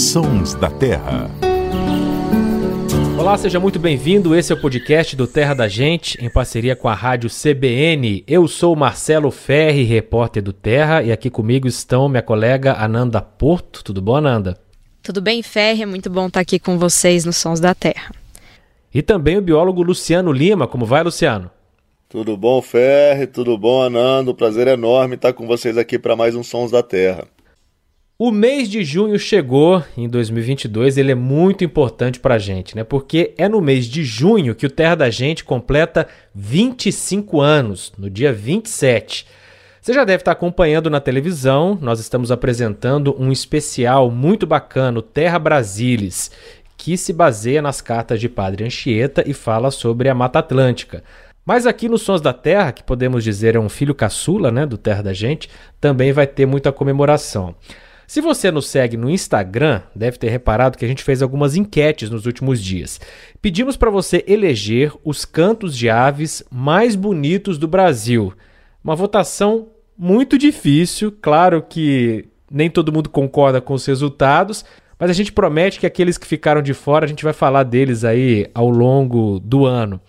Sons da Terra. Olá, seja muito bem-vindo. Esse é o podcast do Terra da Gente, em parceria com a rádio CBN. Eu sou Marcelo Ferri, repórter do Terra, e aqui comigo estão minha colega Ananda Porto. Tudo bom, Ananda? Tudo bem, Ferri? É muito bom estar aqui com vocês nos Sons da Terra. E também o biólogo Luciano Lima. Como vai, Luciano? Tudo bom, Ferri? Tudo bom, Anando? Prazer enorme estar com vocês aqui para mais um Sons da Terra. O mês de junho chegou em 2022, ele é muito importante para a gente, né? Porque é no mês de junho que o Terra da Gente completa 25 anos, no dia 27. Você já deve estar acompanhando na televisão, nós estamos apresentando um especial muito bacana, Terra Brasilis, que se baseia nas cartas de Padre Anchieta e fala sobre a Mata Atlântica. Mas aqui nos Sons da Terra, que podemos dizer é um filho caçula né, do Terra da Gente, também vai ter muita comemoração. Se você nos segue no Instagram, deve ter reparado que a gente fez algumas enquetes nos últimos dias. Pedimos para você eleger os cantos de aves mais bonitos do Brasil. Uma votação muito difícil, claro que nem todo mundo concorda com os resultados, mas a gente promete que aqueles que ficaram de fora a gente vai falar deles aí ao longo do ano.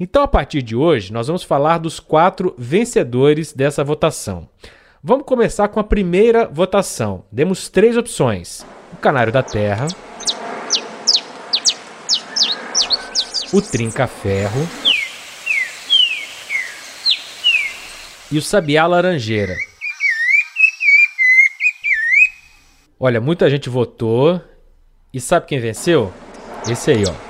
Então, a partir de hoje, nós vamos falar dos quatro vencedores dessa votação. Vamos começar com a primeira votação. Demos três opções: o canário da terra, o trinca-ferro e o sabiá laranjeira. Olha, muita gente votou e sabe quem venceu? Esse aí, ó.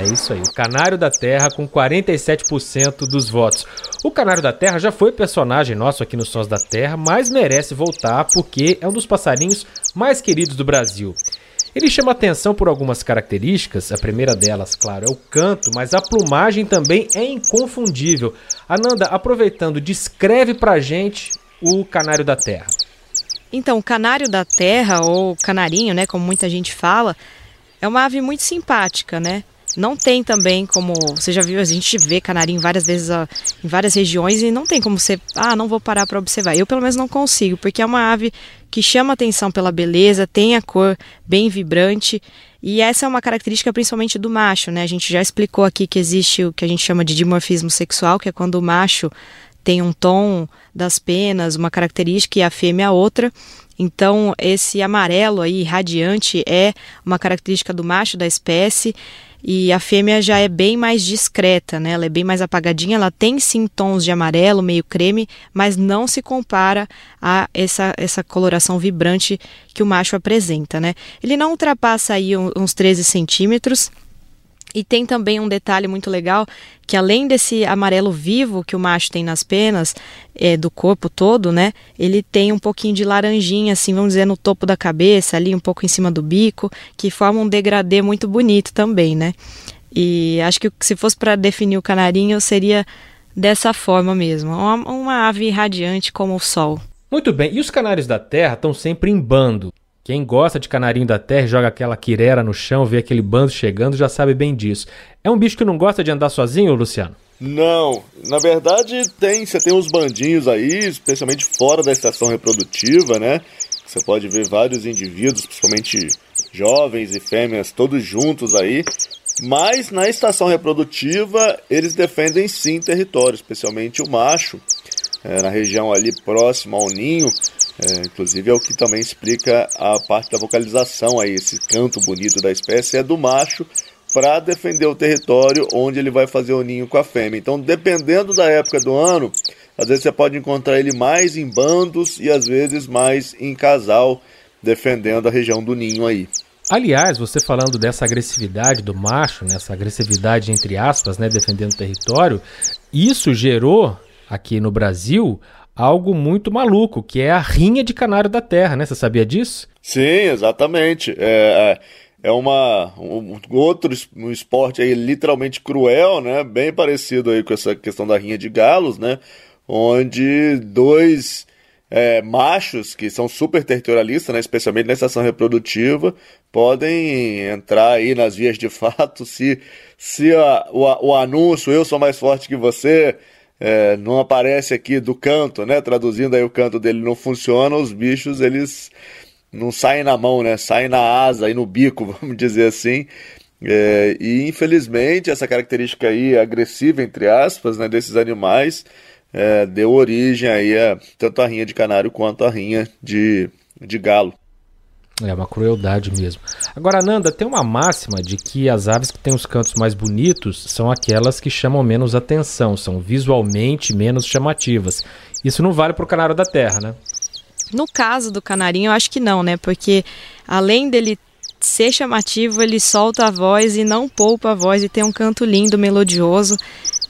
É isso aí, o Canário da Terra com 47% dos votos. O Canário da Terra já foi personagem nosso aqui nos Sons da Terra, mas merece voltar porque é um dos passarinhos mais queridos do Brasil. Ele chama atenção por algumas características, a primeira delas, claro, é o canto, mas a plumagem também é inconfundível. Ananda, aproveitando, descreve pra gente o Canário da Terra. Então, o Canário da Terra, ou canarinho, né, como muita gente fala, é uma ave muito simpática, né? Não tem também como. Você já viu, a gente vê canarinho várias vezes ó, em várias regiões e não tem como você. Ah, não vou parar para observar. Eu, pelo menos, não consigo, porque é uma ave que chama atenção pela beleza, tem a cor bem vibrante. E essa é uma característica principalmente do macho, né? A gente já explicou aqui que existe o que a gente chama de dimorfismo sexual, que é quando o macho tem um tom das penas, uma característica e a fêmea outra. Então, esse amarelo aí radiante é uma característica do macho da espécie. E a fêmea já é bem mais discreta, né? Ela é bem mais apagadinha, ela tem sim tons de amarelo, meio creme, mas não se compara a essa, essa coloração vibrante que o macho apresenta, né? Ele não ultrapassa aí uns 13 centímetros, e tem também um detalhe muito legal, que além desse amarelo vivo que o macho tem nas penas, é, do corpo todo, né? Ele tem um pouquinho de laranjinha, assim, vamos dizer, no topo da cabeça, ali um pouco em cima do bico, que forma um degradê muito bonito também, né? E acho que se fosse para definir o canarinho, seria dessa forma mesmo, uma, uma ave radiante como o sol. Muito bem, e os canários da terra estão sempre em bando. Quem gosta de canarinho da terra, joga aquela quirera no chão, vê aquele bando chegando, já sabe bem disso. É um bicho que não gosta de andar sozinho, Luciano? Não, na verdade tem, você tem uns bandinhos aí, especialmente fora da estação reprodutiva, né? Você pode ver vários indivíduos, principalmente jovens e fêmeas, todos juntos aí. Mas na estação reprodutiva eles defendem sim território, especialmente o macho, é, na região ali próxima ao ninho. É, inclusive é o que também explica a parte da vocalização aí, esse canto bonito da espécie é do macho para defender o território onde ele vai fazer o ninho com a fêmea. Então, dependendo da época do ano, às vezes você pode encontrar ele mais em bandos e às vezes mais em casal, defendendo a região do ninho aí. Aliás, você falando dessa agressividade do macho, nessa agressividade entre aspas, né, defendendo o território, isso gerou aqui no Brasil algo muito maluco, que é a rinha de canário da terra, né? Você sabia disso? Sim, exatamente. É, é, é uma um, outro um esporte aí literalmente cruel, né? Bem parecido aí com essa questão da rinha de galos, né? Onde dois é, machos que são super territorialistas, né? Especialmente na estação reprodutiva, podem entrar aí nas vias de fato se se a, o, o anúncio eu sou mais forte que você é, não aparece aqui do canto, né? Traduzindo aí o canto dele não funciona, os bichos eles não saem na mão, né? Saem na asa e no bico, vamos dizer assim. É, e infelizmente essa característica aí agressiva, entre aspas, né, desses animais é, deu origem aí a tanto a rinha de canário quanto a rinha de, de galo. É uma crueldade mesmo. Agora, Nanda, tem uma máxima de que as aves que têm os cantos mais bonitos são aquelas que chamam menos atenção, são visualmente menos chamativas. Isso não vale para o canário da terra, né? No caso do canarinho, eu acho que não, né? Porque além dele ser chamativo, ele solta a voz e não poupa a voz e tem um canto lindo, melodioso.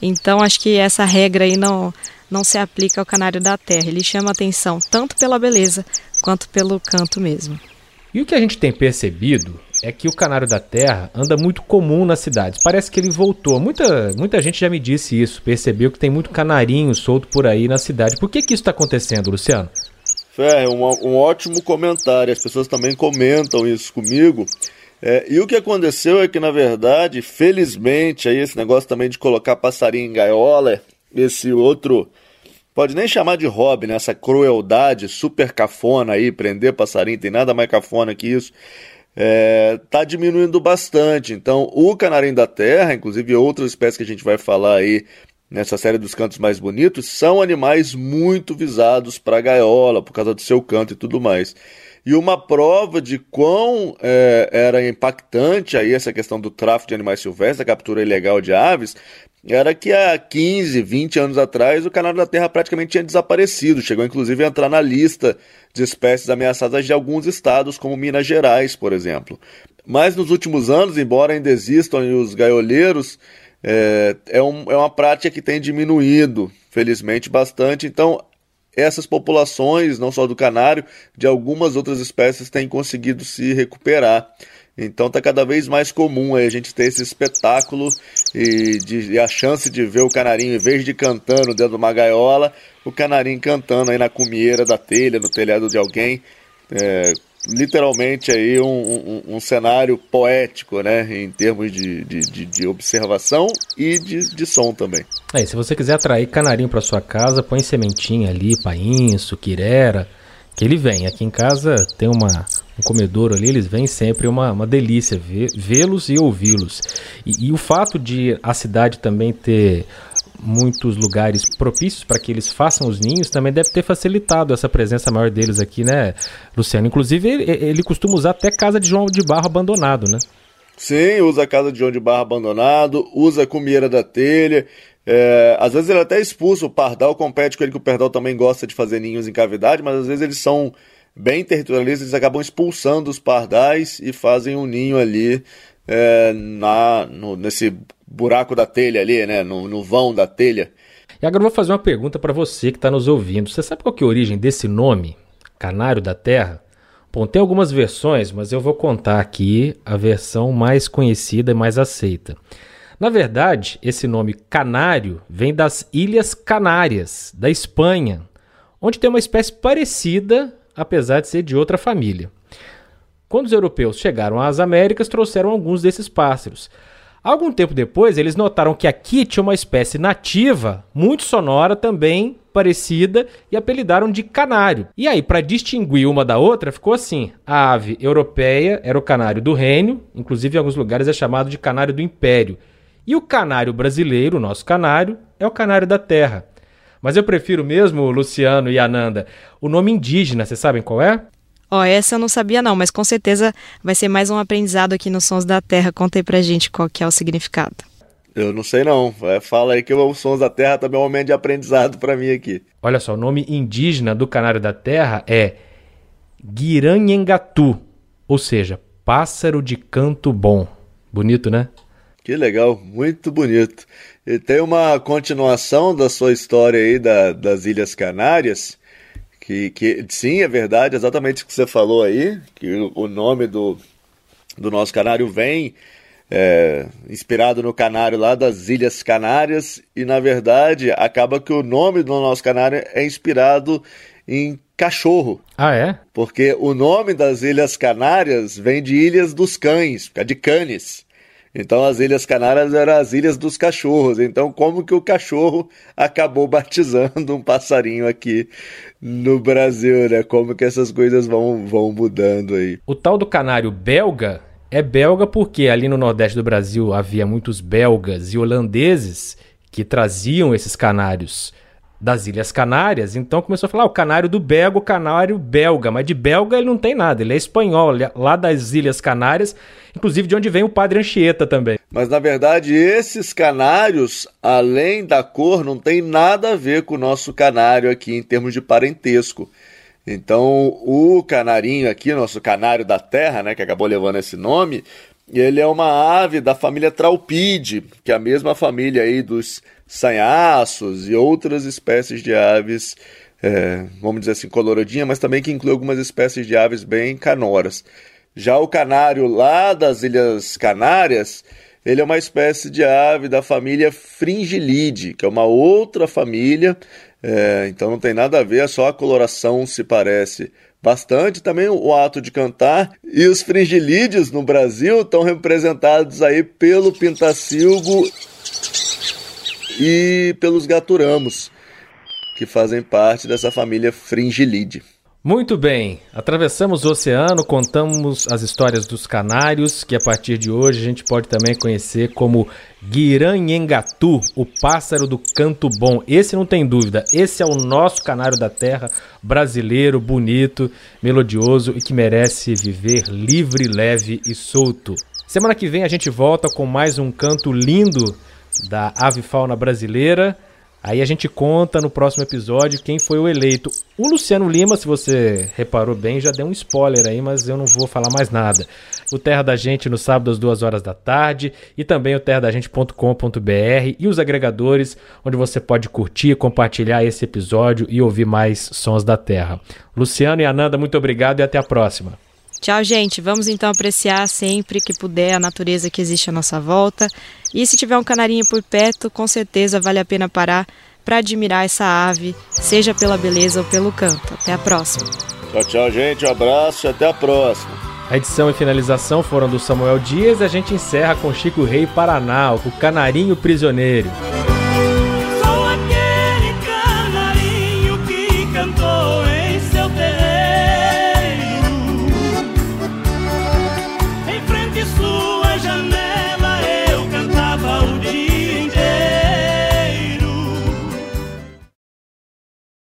Então acho que essa regra aí não, não se aplica ao canário da terra. Ele chama atenção tanto pela beleza quanto pelo canto mesmo. E o que a gente tem percebido é que o canário da terra anda muito comum nas cidades. Parece que ele voltou. Muita, muita gente já me disse isso, percebeu que tem muito canarinho solto por aí na cidade. Por que, que isso está acontecendo, Luciano? Ferre, um, um ótimo comentário. As pessoas também comentam isso comigo. É, e o que aconteceu é que, na verdade, felizmente, aí esse negócio também de colocar passarinho em gaiola, esse outro, pode nem chamar de hobby, né? Essa crueldade super cafona aí, prender passarinho, tem nada mais cafona que isso, é, tá diminuindo bastante. Então, o canarinho da terra, inclusive outras espécies que a gente vai falar aí nessa série dos cantos mais bonitos, são animais muito visados para gaiola, por causa do seu canto e tudo mais. E uma prova de quão é, era impactante aí essa questão do tráfico de animais silvestres, a captura ilegal de aves, era que há 15, 20 anos atrás o canário da terra praticamente tinha desaparecido, chegou inclusive a entrar na lista de espécies ameaçadas de alguns estados, como Minas Gerais, por exemplo. Mas nos últimos anos, embora ainda existam os gaioleiros, é, é, um, é uma prática que tem diminuído, felizmente, bastante. Então, essas populações, não só do canário, de algumas outras espécies têm conseguido se recuperar. Então está cada vez mais comum a gente ter esse espetáculo e, de, e, a chance de ver o canarinho, em vez de cantando dentro de uma gaiola, o canarinho cantando aí na cumieira da telha, no telhado de alguém, é, literalmente aí um, um, um, cenário poético, né, em termos de, de, de observação e de, de som também. É, se você quiser atrair canarinho para sua casa, põe sementinha ali, painço, quirera, que ele vem. Aqui em casa tem uma, um comedouro ali, eles vêm sempre uma, uma delícia vê-los e ouvi-los. E, e o fato de a cidade também ter muitos lugares propícios para que eles façam os ninhos, também deve ter facilitado essa presença maior deles aqui, né, Luciano? Inclusive, ele, ele costuma usar até casa de João de Barro abandonado, né? Sim, usa a casa de João de Barro abandonado, usa a cumieira da telha. É, às vezes ele até expulsa o pardal, compete com ele que o pardal também gosta de fazer ninhos em cavidade, mas às vezes eles são bem territorialistas, eles acabam expulsando os pardais e fazem um ninho ali é, na, no, nesse buraco da telha ali, né? No, no vão da telha. E agora eu vou fazer uma pergunta para você que está nos ouvindo. Você sabe qual que é a origem desse nome, Canário da Terra? Bom, tem algumas versões, mas eu vou contar aqui a versão mais conhecida e mais aceita. Na verdade, esse nome canário vem das Ilhas Canárias, da Espanha, onde tem uma espécie parecida, apesar de ser de outra família. Quando os europeus chegaram às Américas, trouxeram alguns desses pássaros. Algum tempo depois, eles notaram que aqui tinha uma espécie nativa, muito sonora também, parecida, e apelidaram de canário. E aí, para distinguir uma da outra, ficou assim: a ave europeia era o canário do reino, inclusive em alguns lugares é chamado de canário do império. E o canário brasileiro, o nosso canário, é o canário da terra. Mas eu prefiro mesmo, Luciano e Ananda, o nome indígena, vocês sabem qual é? Ó, oh, essa eu não sabia não, mas com certeza vai ser mais um aprendizado aqui nos Sons da Terra. Conta aí pra gente qual que é o significado. Eu não sei não. É, fala aí que os Sons da Terra também é um momento de aprendizado para mim aqui. Olha só, o nome indígena do Canário da Terra é Guiranhengatu, ou seja, pássaro de canto bom. Bonito, né? Que legal, muito bonito. E tem uma continuação da sua história aí da, das Ilhas Canárias, que, que sim, é verdade, exatamente o que você falou aí, que o, o nome do, do nosso canário vem é, inspirado no canário lá das Ilhas Canárias, e na verdade acaba que o nome do nosso canário é inspirado em cachorro. Ah, é? Porque o nome das Ilhas Canárias vem de Ilhas dos Cães, de Canes. Então as Ilhas Canárias eram as ilhas dos cachorros. Então como que o cachorro acabou batizando um passarinho aqui no Brasil, né? Como que essas coisas vão, vão mudando aí. O tal do canário belga é belga porque ali no Nordeste do Brasil havia muitos belgas e holandeses que traziam esses canários das Ilhas Canárias, então começou a falar ah, o canário do belga, o canário belga, mas de belga ele não tem nada, ele é espanhol, é lá das Ilhas Canárias, inclusive de onde vem o Padre Anchieta também. Mas na verdade esses canários, além da cor, não tem nada a ver com o nosso canário aqui em termos de parentesco. Então o canarinho aqui, nosso canário da terra, né, que acabou levando esse nome, ele é uma ave da família Traupide, que é a mesma família aí dos sanhaços e outras espécies de aves, é, vamos dizer assim, coloradinha, mas também que inclui algumas espécies de aves bem canoras. Já o canário lá das Ilhas Canárias, ele é uma espécie de ave da família Fringilide, que é uma outra família, é, então não tem nada a ver, só a coloração se parece bastante. Também o ato de cantar. E os fringilídeos no Brasil estão representados aí pelo pintacilgo e pelos gaturamos, que fazem parte dessa família Fringilide. Muito bem, atravessamos o oceano, contamos as histórias dos canários, que a partir de hoje a gente pode também conhecer como Guiranhengatu, o pássaro do canto bom. Esse não tem dúvida, esse é o nosso canário da terra, brasileiro, bonito, melodioso e que merece viver livre, leve e solto. Semana que vem a gente volta com mais um canto lindo da ave fauna brasileira. Aí a gente conta no próximo episódio quem foi o eleito. O Luciano Lima, se você reparou bem, já deu um spoiler aí, mas eu não vou falar mais nada. O Terra da Gente no sábado às duas horas da tarde e também o terradagente.com.br e os agregadores onde você pode curtir, compartilhar esse episódio e ouvir mais sons da Terra. Luciano e Ananda, muito obrigado e até a próxima. Tchau, gente. Vamos então apreciar sempre que puder a natureza que existe à nossa volta. E se tiver um canarinho por perto, com certeza vale a pena parar para admirar essa ave, seja pela beleza ou pelo canto. Até a próxima. Tchau, tchau, gente. Um abraço e até a próxima. A edição e finalização foram do Samuel Dias e a gente encerra com Chico Rei Paraná, o Canarinho Prisioneiro.